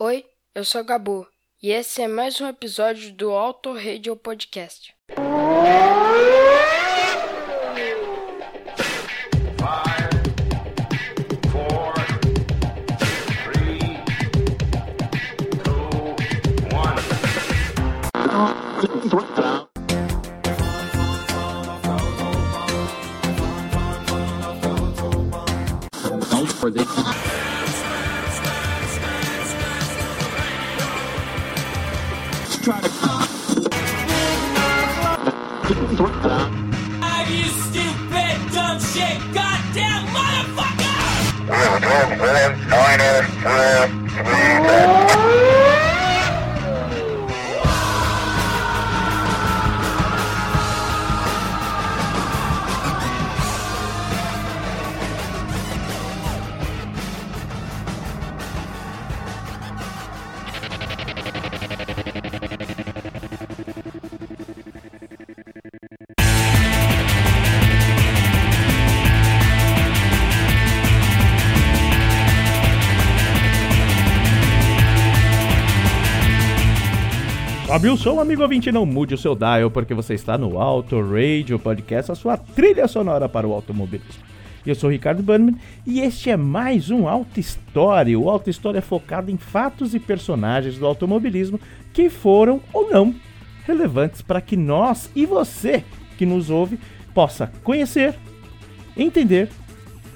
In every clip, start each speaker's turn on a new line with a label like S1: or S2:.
S1: Oi, eu sou Gabu e esse é mais um episódio do Auto Radio Podcast.
S2: You stupid, dumb shit, goddamn motherfucker!
S3: Sobe o som, amigo ouvinte, não mude o seu dial, porque você está no Auto Radio Podcast, a sua trilha sonora para o automobilismo. Eu sou Ricardo Bannerman e este é mais um Auto História. O Auto História é focado em fatos e personagens do automobilismo que foram ou não relevantes para que nós e você que nos ouve possa conhecer, entender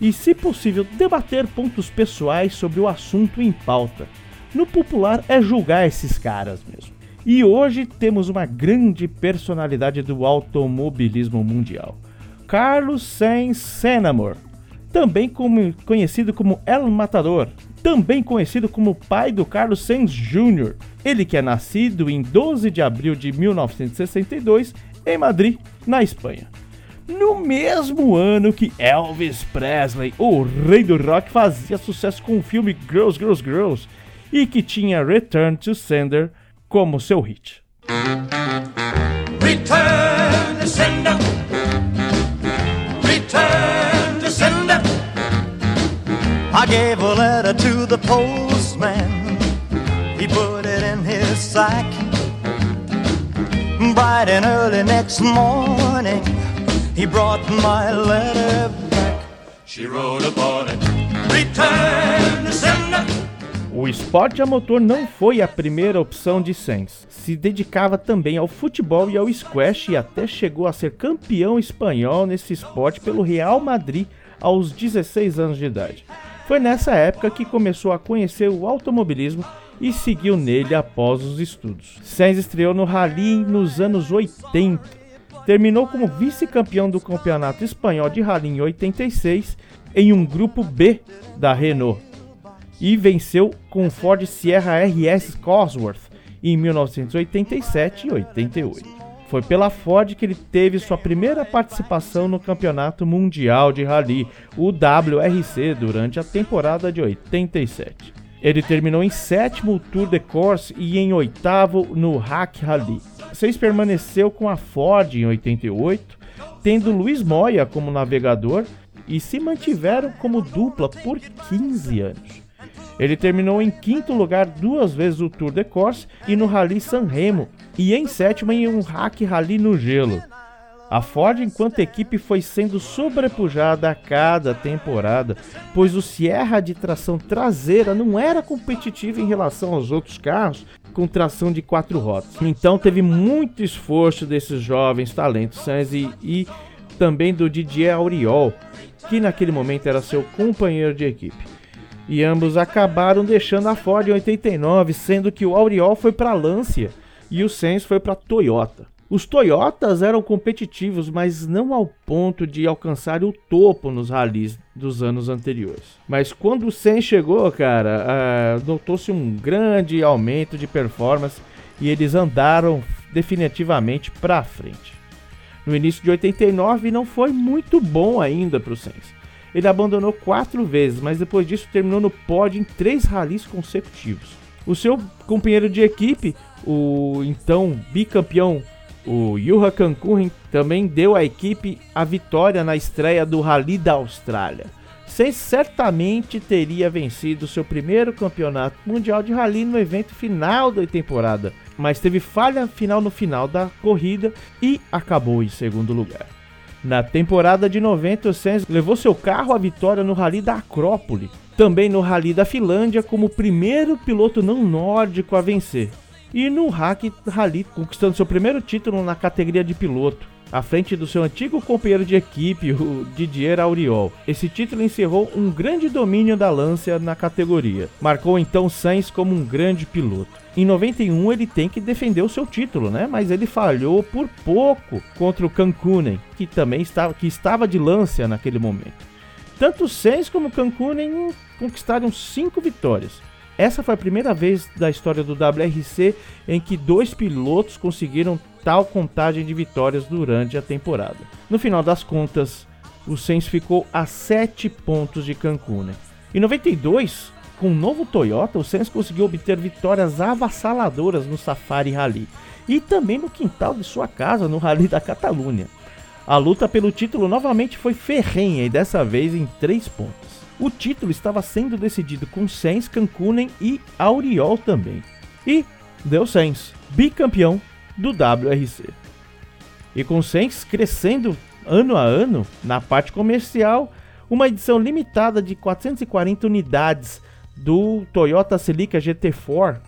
S3: e, se possível, debater pontos pessoais sobre o assunto em pauta. No popular é julgar esses caras mesmo. E hoje temos uma grande personalidade do automobilismo mundial. Carlos Sainz Senamor, também como- conhecido como El Matador, também conhecido como pai do Carlos Sainz Jr., ele que é nascido em 12 de abril de 1962 em Madrid, na Espanha. No mesmo ano que Elvis Presley, o rei do rock, fazia sucesso com o filme Girls, Girls, Girls e que tinha Return to Sender como seu hit.
S2: Return to sender. Return to sender.
S4: I gave a letter to the postman. He put it in his sack. Bright and early next morning, he brought my letter back.
S2: She wrote upon it. Return.
S3: O esporte a motor não foi a primeira opção de Sainz. Se dedicava também ao futebol e ao squash e até chegou a ser campeão espanhol nesse esporte pelo Real Madrid aos 16 anos de idade. Foi nessa época que começou a conhecer o automobilismo e seguiu nele após os estudos. Sainz estreou no Rally nos anos 80. Terminou como vice-campeão do Campeonato Espanhol de Rally em 86 em um grupo B da Renault e venceu com o Ford Sierra RS Cosworth em 1987 e 88. Foi pela Ford que ele teve sua primeira participação no Campeonato Mundial de Rally, o WRC, durante a temporada de 87. Ele terminou em sétimo Tour de Corse e em oitavo no Hack Rally. Seis permaneceu com a Ford em 88, tendo Luiz Moya como navegador e se mantiveram como dupla por 15 anos. Ele terminou em quinto lugar duas vezes o Tour de Corse e no Rally San Remo, e em sétimo em um Hack Rally no gelo. A Ford, enquanto equipe, foi sendo sobrepujada a cada temporada, pois o Sierra de tração traseira não era competitivo em relação aos outros carros com tração de quatro rodas. Então teve muito esforço desses jovens talentos Sainz e, e também do Didier Auriol, que naquele momento era seu companheiro de equipe e ambos acabaram deixando a Ford em 89, sendo que o Auriol foi para a Lancia e o Sainz foi para a Toyota. Os Toyotas eram competitivos, mas não ao ponto de alcançar o topo nos rallies dos anos anteriores. Mas quando o Sainz chegou, cara, ah, notou-se um grande aumento de performance e eles andaram definitivamente para frente. No início de 89 não foi muito bom ainda para o Sainz. Ele abandonou quatro vezes, mas depois disso terminou no pódio em três ralis consecutivos. O seu companheiro de equipe, o então bicampeão, o Juha Cancun, também deu à equipe a vitória na estreia do Rally da Austrália. Sainz certamente teria vencido seu primeiro campeonato mundial de rally no evento final da temporada, mas teve falha final no final da corrida e acabou em segundo lugar. Na temporada de 90, o Sainz levou seu carro à vitória no Rally da Acrópole, também no Rally da Finlândia como primeiro piloto não nórdico a vencer, e no Hack Rally conquistando seu primeiro título na categoria de piloto à frente do seu antigo companheiro de equipe, o Didier Auriol. Esse título encerrou um grande domínio da Lancia na categoria. Marcou então Sainz como um grande piloto. Em 91 ele tem que defender o seu título, né? Mas ele falhou por pouco contra o Cancunen, que também estava, que estava de Lancia naquele momento. Tanto Sainz como Cancunen conquistaram cinco vitórias. Essa foi a primeira vez da história do WRC em que dois pilotos conseguiram tal contagem de vitórias durante a temporada. No final das contas, o Sainz ficou a 7 pontos de Cancún. Né? Em 92, com o novo Toyota, o Sainz conseguiu obter vitórias avassaladoras no Safari Rally e também no quintal de sua casa no Rally da Catalunha. A luta pelo título novamente foi ferrenha e dessa vez em 3 pontos. O título estava sendo decidido com Sainz, Cancunen e Auriol também. E deu Sainz, bicampeão do WRC. E com Sainz crescendo ano a ano na parte comercial, uma edição limitada de 440 unidades do Toyota Celica GT4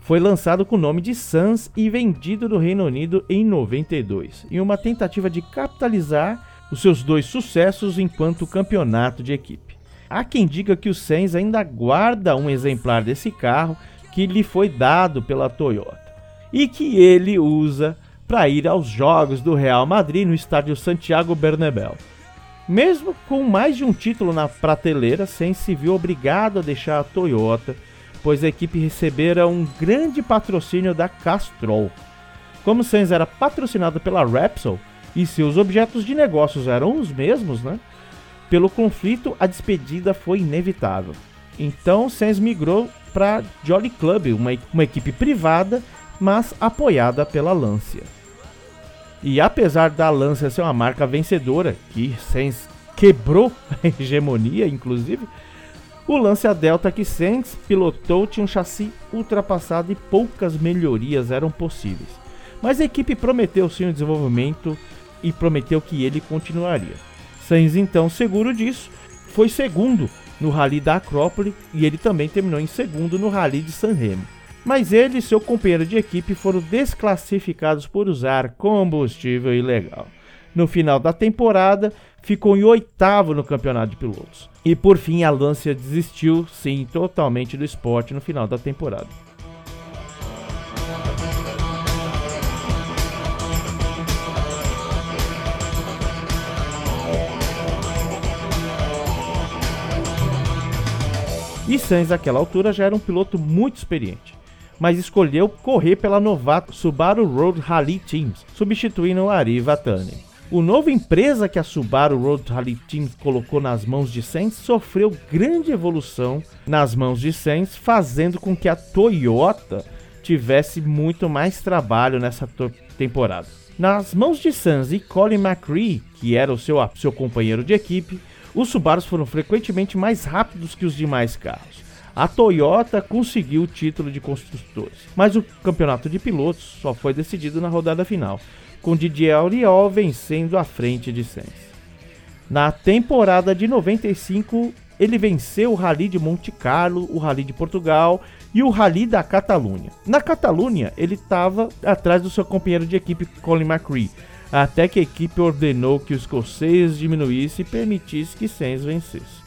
S3: foi lançado com o nome de Sans e vendido no Reino Unido em 92, em uma tentativa de capitalizar os seus dois sucessos enquanto campeonato de equipe. Há quem diga que o Sainz ainda guarda um exemplar desse carro que lhe foi dado pela Toyota e que ele usa para ir aos jogos do Real Madrid no estádio Santiago Bernabéu. Mesmo com mais de um título na prateleira, Sainz se viu obrigado a deixar a Toyota, pois a equipe recebera um grande patrocínio da Castrol. Como Sainz era patrocinado pela Repsol e seus objetos de negócios eram os mesmos, né? Pelo conflito, a despedida foi inevitável. Então, Sainz migrou para Jolly Club, uma, uma equipe privada, mas apoiada pela Lancia. E apesar da Lancia ser uma marca vencedora, que Sainz quebrou a hegemonia, inclusive, o Lancia Delta que Sainz pilotou tinha um chassi ultrapassado e poucas melhorias eram possíveis. Mas a equipe prometeu sim o desenvolvimento e prometeu que ele continuaria. Sainz, então, seguro disso, foi segundo no Rally da Acrópole e ele também terminou em segundo no Rally de San Remo. Mas ele e seu companheiro de equipe foram desclassificados por usar combustível ilegal. No final da temporada, ficou em oitavo no campeonato de pilotos. E por fim, a Lancia desistiu, sim, totalmente do esporte no final da temporada. E Sainz, naquela altura, já era um piloto muito experiente, mas escolheu correr pela novata Subaru Road Rally Teams, substituindo Ari Vatani. O novo empresa que a Subaru Road Rally Team colocou nas mãos de Sainz sofreu grande evolução nas mãos de Sainz, fazendo com que a Toyota tivesse muito mais trabalho nessa temporada. Nas mãos de Sainz e Colin McRae, que era o seu, seu companheiro de equipe, os Subarus foram frequentemente mais rápidos que os demais carros. A Toyota conseguiu o título de construtores, mas o campeonato de pilotos só foi decidido na rodada final, com Didier Auriol vencendo à frente de Sainz. Na temporada de 95, ele venceu o Rally de Monte Carlo, o Rally de Portugal e o Rally da Catalunha. Na Catalunha, ele estava atrás do seu companheiro de equipe Colin McRae, até que a equipe ordenou que o escocês diminuísse e permitisse que Sainz vencesse,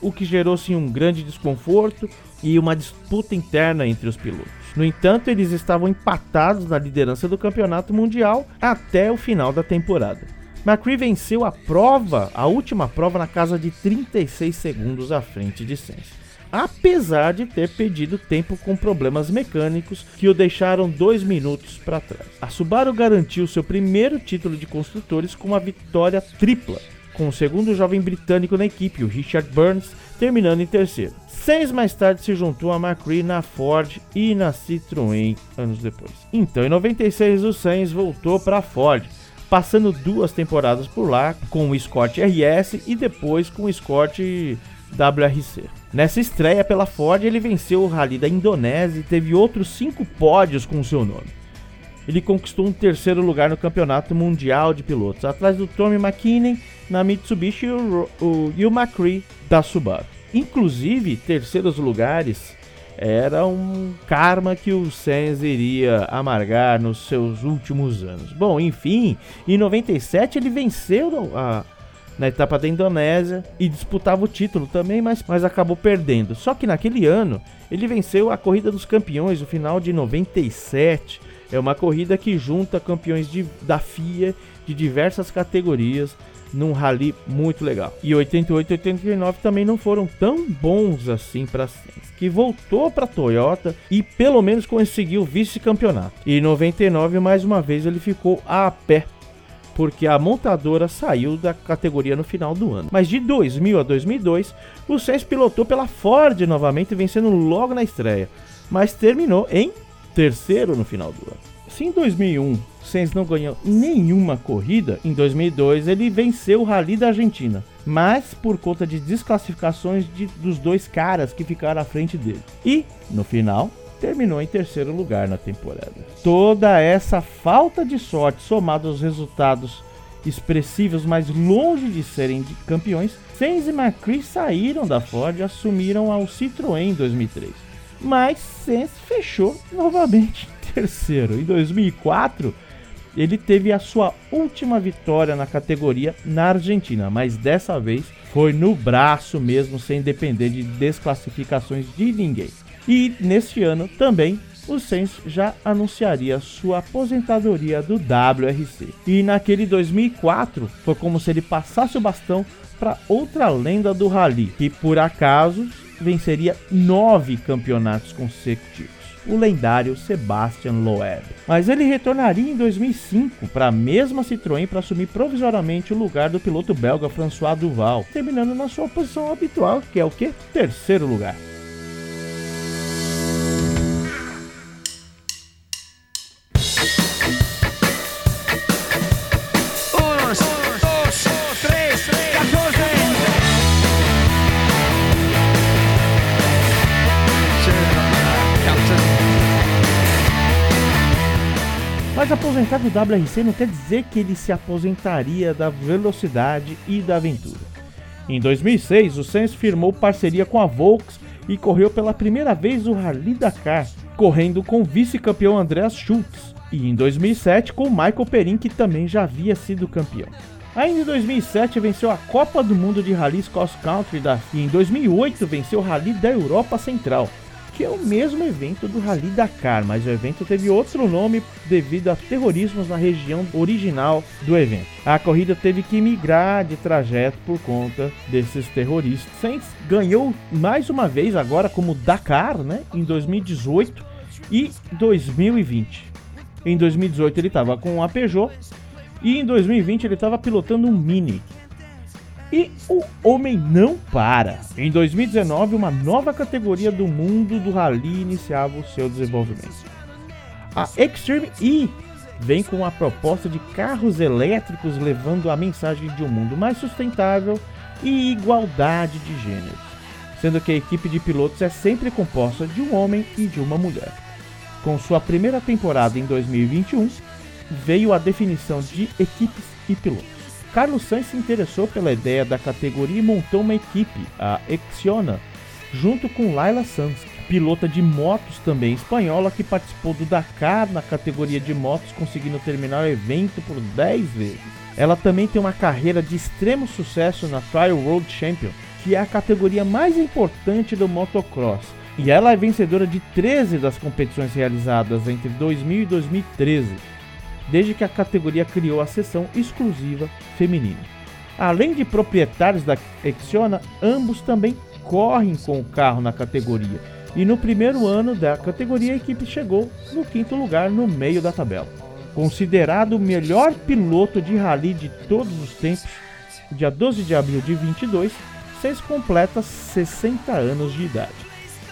S3: o que gerou sim um grande desconforto e uma disputa interna entre os pilotos. No entanto, eles estavam empatados na liderança do campeonato mundial até o final da temporada. McCree venceu a prova, a última prova, na casa de 36 segundos à frente de Sainz apesar de ter perdido tempo com problemas mecânicos que o deixaram dois minutos para trás. A Subaru garantiu seu primeiro título de construtores com uma vitória tripla, com o segundo jovem britânico na equipe, o Richard Burns, terminando em terceiro. Seis mais tarde se juntou a McCree na Ford e na Citroën anos depois. Então, em 96, o Sainz voltou para a Ford, passando duas temporadas por lá com o Escort RS e depois com o Escort WRC. Nessa estreia pela Ford, ele venceu o Rally da Indonésia e teve outros cinco pódios com seu nome. Ele conquistou um terceiro lugar no Campeonato Mundial de Pilotos, atrás do Tommy McKinney na Mitsubishi e o, o, e o McCree da Subaru. Inclusive, terceiros lugares era um karma que o Sainz iria amargar nos seus últimos anos. Bom, enfim, em 97 ele venceu a, na etapa da Indonésia e disputava o título também, mas, mas acabou perdendo. Só que naquele ano ele venceu a Corrida dos Campeões, o final de 97. É uma corrida que junta campeões de, da FIA de diversas categorias num rally muito legal. E 88 e 89 também não foram tão bons assim para Sainz, que voltou para Toyota e pelo menos conseguiu vice-campeonato. E 99 mais uma vez ele ficou a pé porque a montadora saiu da categoria no final do ano. Mas de 2000 a 2002, o Sainz pilotou pela Ford novamente, vencendo logo na estreia, mas terminou em terceiro no final do ano. Se em 2001 Sainz não ganhou nenhuma corrida, em 2002 ele venceu o Rally da Argentina, mas por conta de desclassificações de, dos dois caras que ficaram à frente dele. E, no final, terminou em terceiro lugar na temporada. Toda essa falta de sorte, somada aos resultados expressivos, mas longe de serem de campeões, Sainz e McCree saíram da Ford e assumiram ao Citroën em 2003. Mas Sainz fechou novamente em terceiro. Em 2004, ele teve a sua última vitória na categoria na Argentina, mas dessa vez foi no braço mesmo, sem depender de desclassificações de ninguém. E neste ano também o Sainz já anunciaria sua aposentadoria do WRC. E naquele 2004 foi como se ele passasse o bastão para outra lenda do rally, que por acaso venceria nove campeonatos consecutivos o lendário Sebastian Loeb. Mas ele retornaria em 2005 para a mesma Citroën para assumir provisoriamente o lugar do piloto belga François Duval, terminando na sua posição habitual, que é o que? Terceiro lugar. Mas aposentar do WRC não quer dizer que ele se aposentaria da velocidade e da aventura. Em 2006, o Sainz firmou parceria com a Volks e correu pela primeira vez o Rally Dakar, correndo com o vice-campeão Andreas Schultz, e em 2007 com Michael Perin, que também já havia sido campeão. Ainda em 2007 venceu a Copa do Mundo de Rally Cross Country da e em 2008 venceu o Rally da Europa Central, que é o mesmo evento do Rally Dakar, mas o evento teve outro nome devido a terrorismos na região original do evento. A corrida teve que migrar de trajeto por conta desses terroristas. Sainz ganhou mais uma vez agora como Dakar, né, em 2018 e 2020. Em 2018 ele estava com a Peugeot e em 2020 ele estava pilotando um Mini. E o homem não para. Em 2019, uma nova categoria do mundo do rally iniciava o seu desenvolvimento. A Extreme E vem com a proposta de carros elétricos levando a mensagem de um mundo mais sustentável e igualdade de gêneros, sendo que a equipe de pilotos é sempre composta de um homem e de uma mulher. Com sua primeira temporada em 2021, veio a definição de equipes e pilotos. Carlos Sainz se interessou pela ideia da categoria e montou uma equipe, a Exiona, junto com Laila Sanz, pilota de motos também espanhola que participou do Dakar na categoria de motos, conseguindo terminar o evento por 10 vezes. Ela também tem uma carreira de extremo sucesso na Trial World Champion, que é a categoria mais importante do motocross. E ela é vencedora de 13 das competições realizadas entre 2000 e 2013 desde que a categoria criou a seção exclusiva feminina. Além de proprietários da Exiona, ambos também correm com o carro na categoria. E no primeiro ano da categoria, a equipe chegou no quinto lugar no meio da tabela. Considerado o melhor piloto de rally de todos os tempos, dia 12 de abril de 22, Seis completa 60 anos de idade.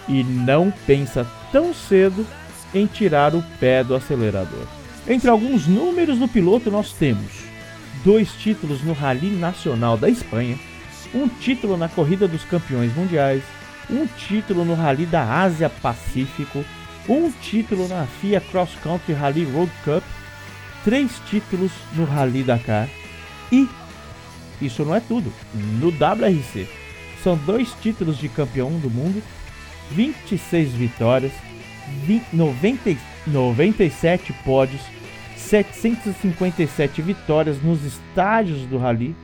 S3: E não pensa tão cedo em tirar o pé do acelerador. Entre alguns números do piloto, nós temos dois títulos no Rally Nacional da Espanha, um título na Corrida dos Campeões Mundiais, um título no Rally da Ásia Pacífico, um título na FIA Cross Country Rally Road Cup, três títulos no Rally Dakar e isso não é tudo. No WRC são dois títulos de campeão do mundo, 26 vitórias, 20, 90, 97 pódios, 757 vitórias nos estádios do Rally,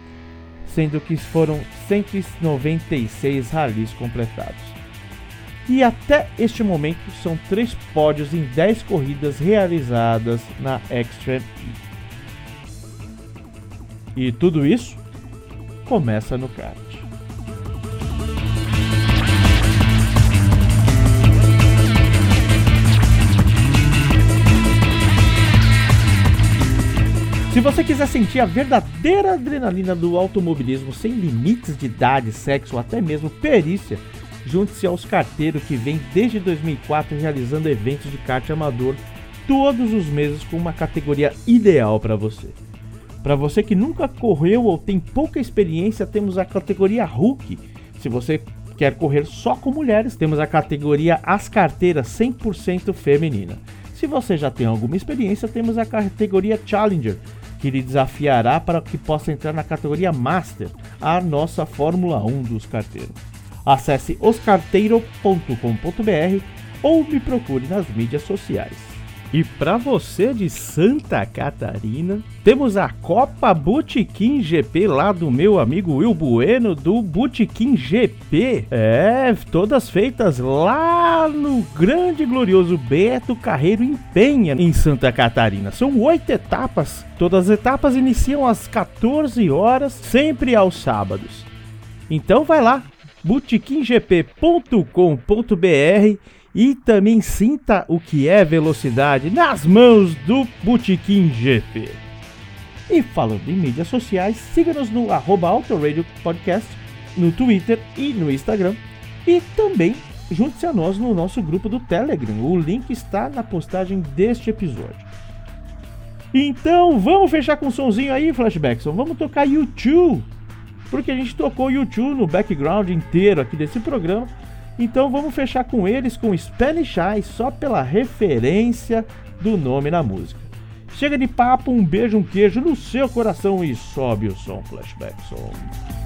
S3: sendo que foram 196 rallies completados. E até este momento são três pódios em 10 corridas realizadas na Extreme E. E tudo isso começa no kart. Se você quiser sentir a verdadeira adrenalina do automobilismo sem limites de idade, sexo ou até mesmo perícia, junte-se aos carteiros que vem desde 2004 realizando eventos de kart amador todos os meses com uma categoria ideal para você. Para você que nunca correu ou tem pouca experiência, temos a categoria Hulk. Se você quer correr só com mulheres, temos a categoria As Carteiras 100% feminina. Se você já tem alguma experiência, temos a categoria Challenger, que lhe desafiará para que possa entrar na categoria Master, a nossa Fórmula 1 dos carteiros. Acesse oscarteiro.com.br ou me procure nas mídias sociais. E para você de Santa Catarina, temos a Copa Botequim GP lá do meu amigo Will Bueno do Botequim GP. É, todas feitas lá no grande e glorioso Beto Carreiro em Penha, em Santa Catarina. São oito etapas. Todas as etapas iniciam às 14 horas, sempre aos sábados. Então vai lá, botequimgp.com.br e também sinta o que é velocidade nas mãos do Botequim GP. E falando em mídias sociais, siga-nos no Autoradio Podcast, no Twitter e no Instagram. E também junte-se a nós no nosso grupo do Telegram. O link está na postagem deste episódio. Então vamos fechar com um sonzinho aí, Flashbackson. Vamos tocar YouTube. Porque a gente tocou YouTube no background inteiro aqui desse programa. Então vamos fechar com eles com Spanish Eye só pela referência do nome na música. Chega de papo, um beijo, um queijo no seu coração e sobe o som Flashback Som.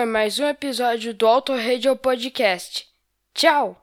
S1: Foi mais um episódio do Auto Radio Podcast. Tchau!